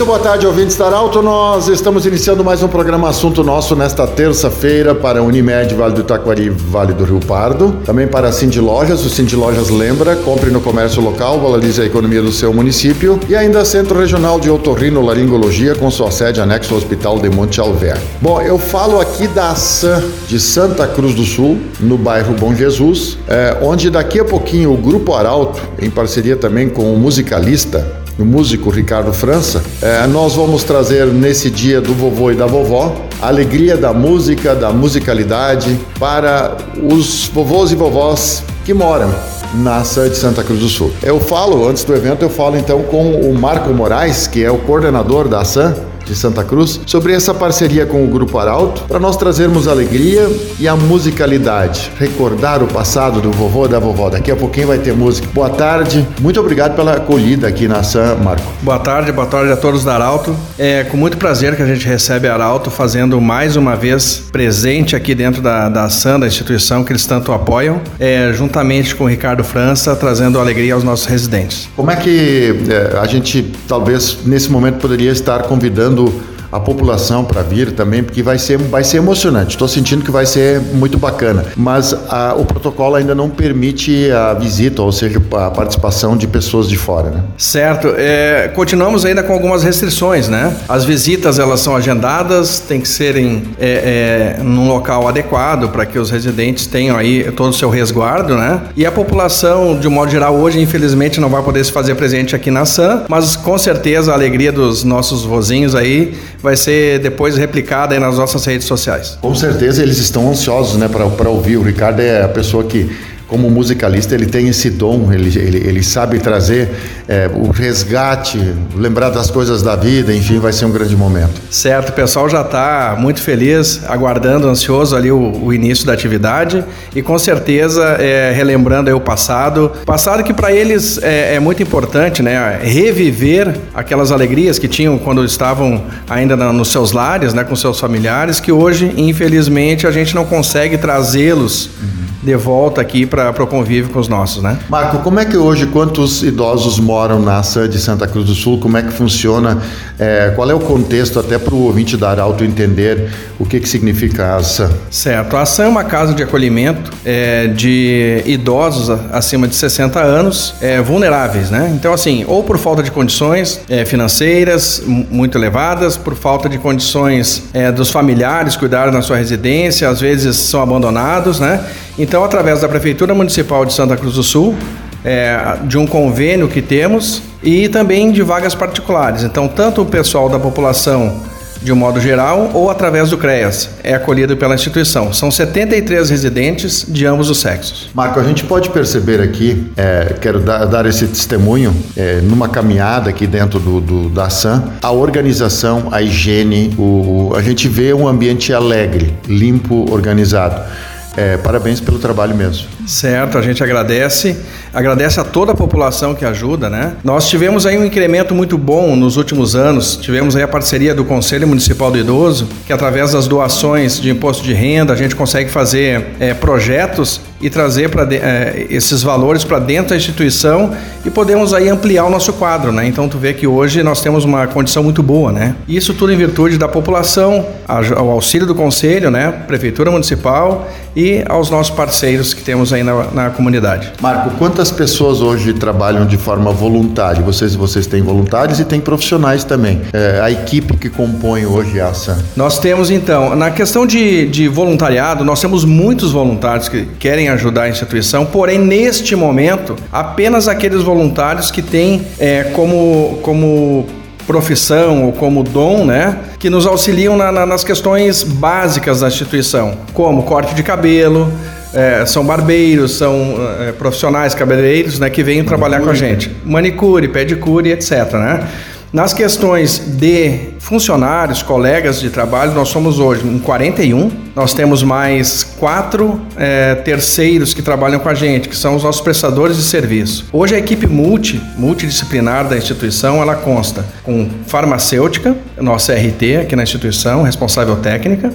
Muito boa tarde, ouvintes da Arauto. Nós estamos iniciando mais um programa Assunto Nosso nesta terça-feira para Unimed, Vale do Taquari, Vale do Rio Pardo. Também para a Cindy Lojas. O Cindy Lojas lembra, compre no comércio local, valorize a economia do seu município. E ainda Centro Regional de Otorrino Laringologia, com sua sede anexo ao Hospital de Monte Alver. Bom, eu falo aqui da ação de Santa Cruz do Sul, no bairro Bom Jesus, é, onde daqui a pouquinho o Grupo Arauto, em parceria também com o musicalista, o músico Ricardo França, é, nós vamos trazer nesse dia do vovô e da vovó a alegria da música, da musicalidade para os vovôs e vovós que moram na de Santa Cruz do Sul. Eu falo, antes do evento, eu falo então com o Marco Moraes, que é o coordenador da ação de Santa Cruz, sobre essa parceria com o Grupo Arauto, para nós trazermos alegria e a musicalidade, recordar o passado do vovô e da vovó. Daqui a pouquinho vai ter música. Boa tarde, muito obrigado pela acolhida aqui na SAM, Marco. Boa tarde, boa tarde a todos da Arauto. É com muito prazer que a gente recebe a Arauto fazendo mais uma vez presente aqui dentro da, da SAM, da instituição que eles tanto apoiam, é, juntamente com o Ricardo França, trazendo alegria aos nossos residentes. Como é que é, a gente talvez nesse momento poderia estar convidando quando a população para vir também, porque vai ser, vai ser emocionante. Estou sentindo que vai ser muito bacana, mas a, o protocolo ainda não permite a visita, ou seja, a participação de pessoas de fora. Né? Certo. É, continuamos ainda com algumas restrições, né? As visitas elas são agendadas, tem que serem é, é, num local adequado para que os residentes tenham aí todo o seu resguardo, né? E a população, de um modo geral, hoje infelizmente não vai poder se fazer presente aqui na SAM, mas com certeza a alegria dos nossos vozinhos aí vai ser depois replicada nas nossas redes sociais. Com certeza eles estão ansiosos, né, para ouvir. O Ricardo é a pessoa que como musicalista, ele tem esse dom, ele, ele, ele sabe trazer é, o resgate, lembrar das coisas da vida, enfim, vai ser um grande momento. Certo, o pessoal já está muito feliz, aguardando, ansioso ali o, o, início da atividade e com certeza é, relembrando o passado. Passado que para eles é, é, muito importante, né? Reviver aquelas alegrias que tinham quando estavam ainda na, nos seus lares, né? Com seus familiares, que hoje, infelizmente, a gente não consegue trazê-los. Uhum de volta aqui para o convívio com os nossos, né? Marco, como é que hoje, quantos idosos moram na SAD de Santa Cruz do Sul? Como é que funciona? É, qual é o contexto até para o ouvinte da Arauto entender o que, que significa a ASAM? Certo, a ASAM é uma casa de acolhimento é, de idosos acima de 60 anos é, vulneráveis, né? Então, assim, ou por falta de condições é, financeiras muito elevadas, por falta de condições é, dos familiares cuidarem da sua residência, às vezes são abandonados, né? Então, através da Prefeitura Municipal de Santa Cruz do Sul, é, de um convênio que temos e também de vagas particulares. Então, tanto o pessoal da população de um modo geral ou através do CREAS, é acolhido pela instituição. São 73 residentes de ambos os sexos. Marco, a gente pode perceber aqui, é, quero dar, dar, esse testemunho, é, numa caminhada aqui dentro do, do, da SAM, a organização, a higiene, o, o, a gente vê um ambiente alegre, limpo, organizado. É, parabéns pelo trabalho mesmo. Certo, a gente agradece, agradece a toda a população que ajuda, né? Nós tivemos aí um incremento muito bom nos últimos anos, tivemos aí a parceria do Conselho Municipal do Idoso, que através das doações de imposto de renda a gente consegue fazer é, projetos e trazer para é, esses valores para dentro da instituição e podemos aí ampliar o nosso quadro, né? Então tu vê que hoje nós temos uma condição muito boa, né? Isso tudo em virtude da população, ao auxílio do conselho, né? Prefeitura municipal e aos nossos parceiros que temos aí na, na comunidade. Marco, quantas pessoas hoje trabalham de forma voluntária? Vocês vocês têm voluntários e têm profissionais também. É, a equipe que compõe hoje essa? Nós temos então na questão de, de voluntariado, nós temos muitos voluntários que querem ajudar a instituição, porém, neste momento, apenas aqueles voluntários que têm é, como, como profissão ou como dom, né, que nos auxiliam na, na, nas questões básicas da instituição, como corte de cabelo, é, são barbeiros, são é, profissionais cabeleireiros, né, que vêm trabalhar com a gente, manicure, pedicure, etc, né. Nas questões de funcionários, colegas de trabalho, nós somos hoje em 41. Nós temos mais quatro é, terceiros que trabalham com a gente, que são os nossos prestadores de serviço. Hoje a equipe multi, multidisciplinar da instituição, ela consta com farmacêutica, nossa RT aqui na instituição, responsável técnica.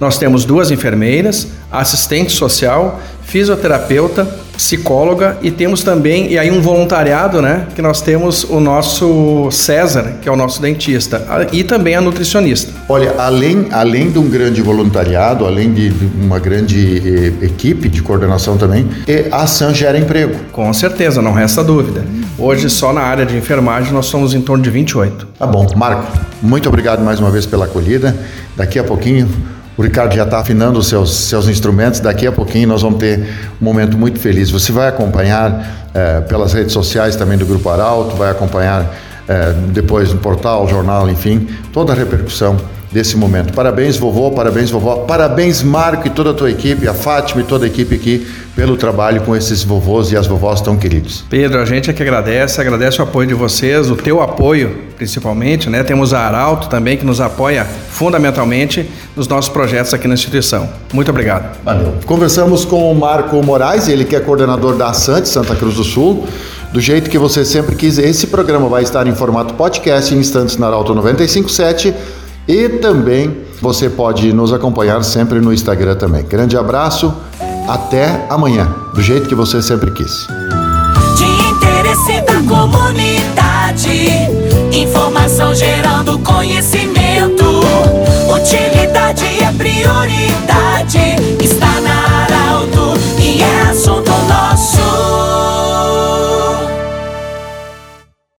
Nós temos duas enfermeiras, assistente social, fisioterapeuta, psicóloga e temos também, e aí um voluntariado, né? Que nós temos o nosso César, que é o nosso dentista, e também a nutricionista. Olha, além, além de um grande voluntariado, além de uma grande eh, equipe de coordenação também, a ação gera emprego. Com certeza, não resta dúvida. Hoje, só na área de enfermagem, nós somos em torno de 28. Tá bom. Marco, muito obrigado mais uma vez pela acolhida. Daqui a pouquinho o Ricardo já está afinando os seus, seus instrumentos. Daqui a pouquinho nós vamos ter um momento muito feliz. Você vai acompanhar é, pelas redes sociais também do Grupo Arauto, vai acompanhar é, depois no portal, jornal, enfim, toda a repercussão desse momento. Parabéns, vovô, parabéns, vovó, parabéns, Marco e toda a tua equipe, a Fátima e toda a equipe aqui, pelo trabalho com esses vovôs e as vovós tão queridos. Pedro, a gente é que agradece, agradece o apoio de vocês, o teu apoio principalmente, né? Temos a Arauto também que nos apoia fundamentalmente nos nossos projetos aqui na instituição. Muito obrigado. Valeu. Conversamos com o Marco Moraes, ele que é coordenador da Assante Santa Cruz do Sul. Do jeito que você sempre quis, esse programa vai estar em formato podcast em instantes na Arauto 957 e também você pode nos acompanhar sempre no Instagram também. Grande abraço, até amanhã, do jeito que você sempre quis. De interesse da comunidade, informação gerando conhecimento. Utilidade é prioridade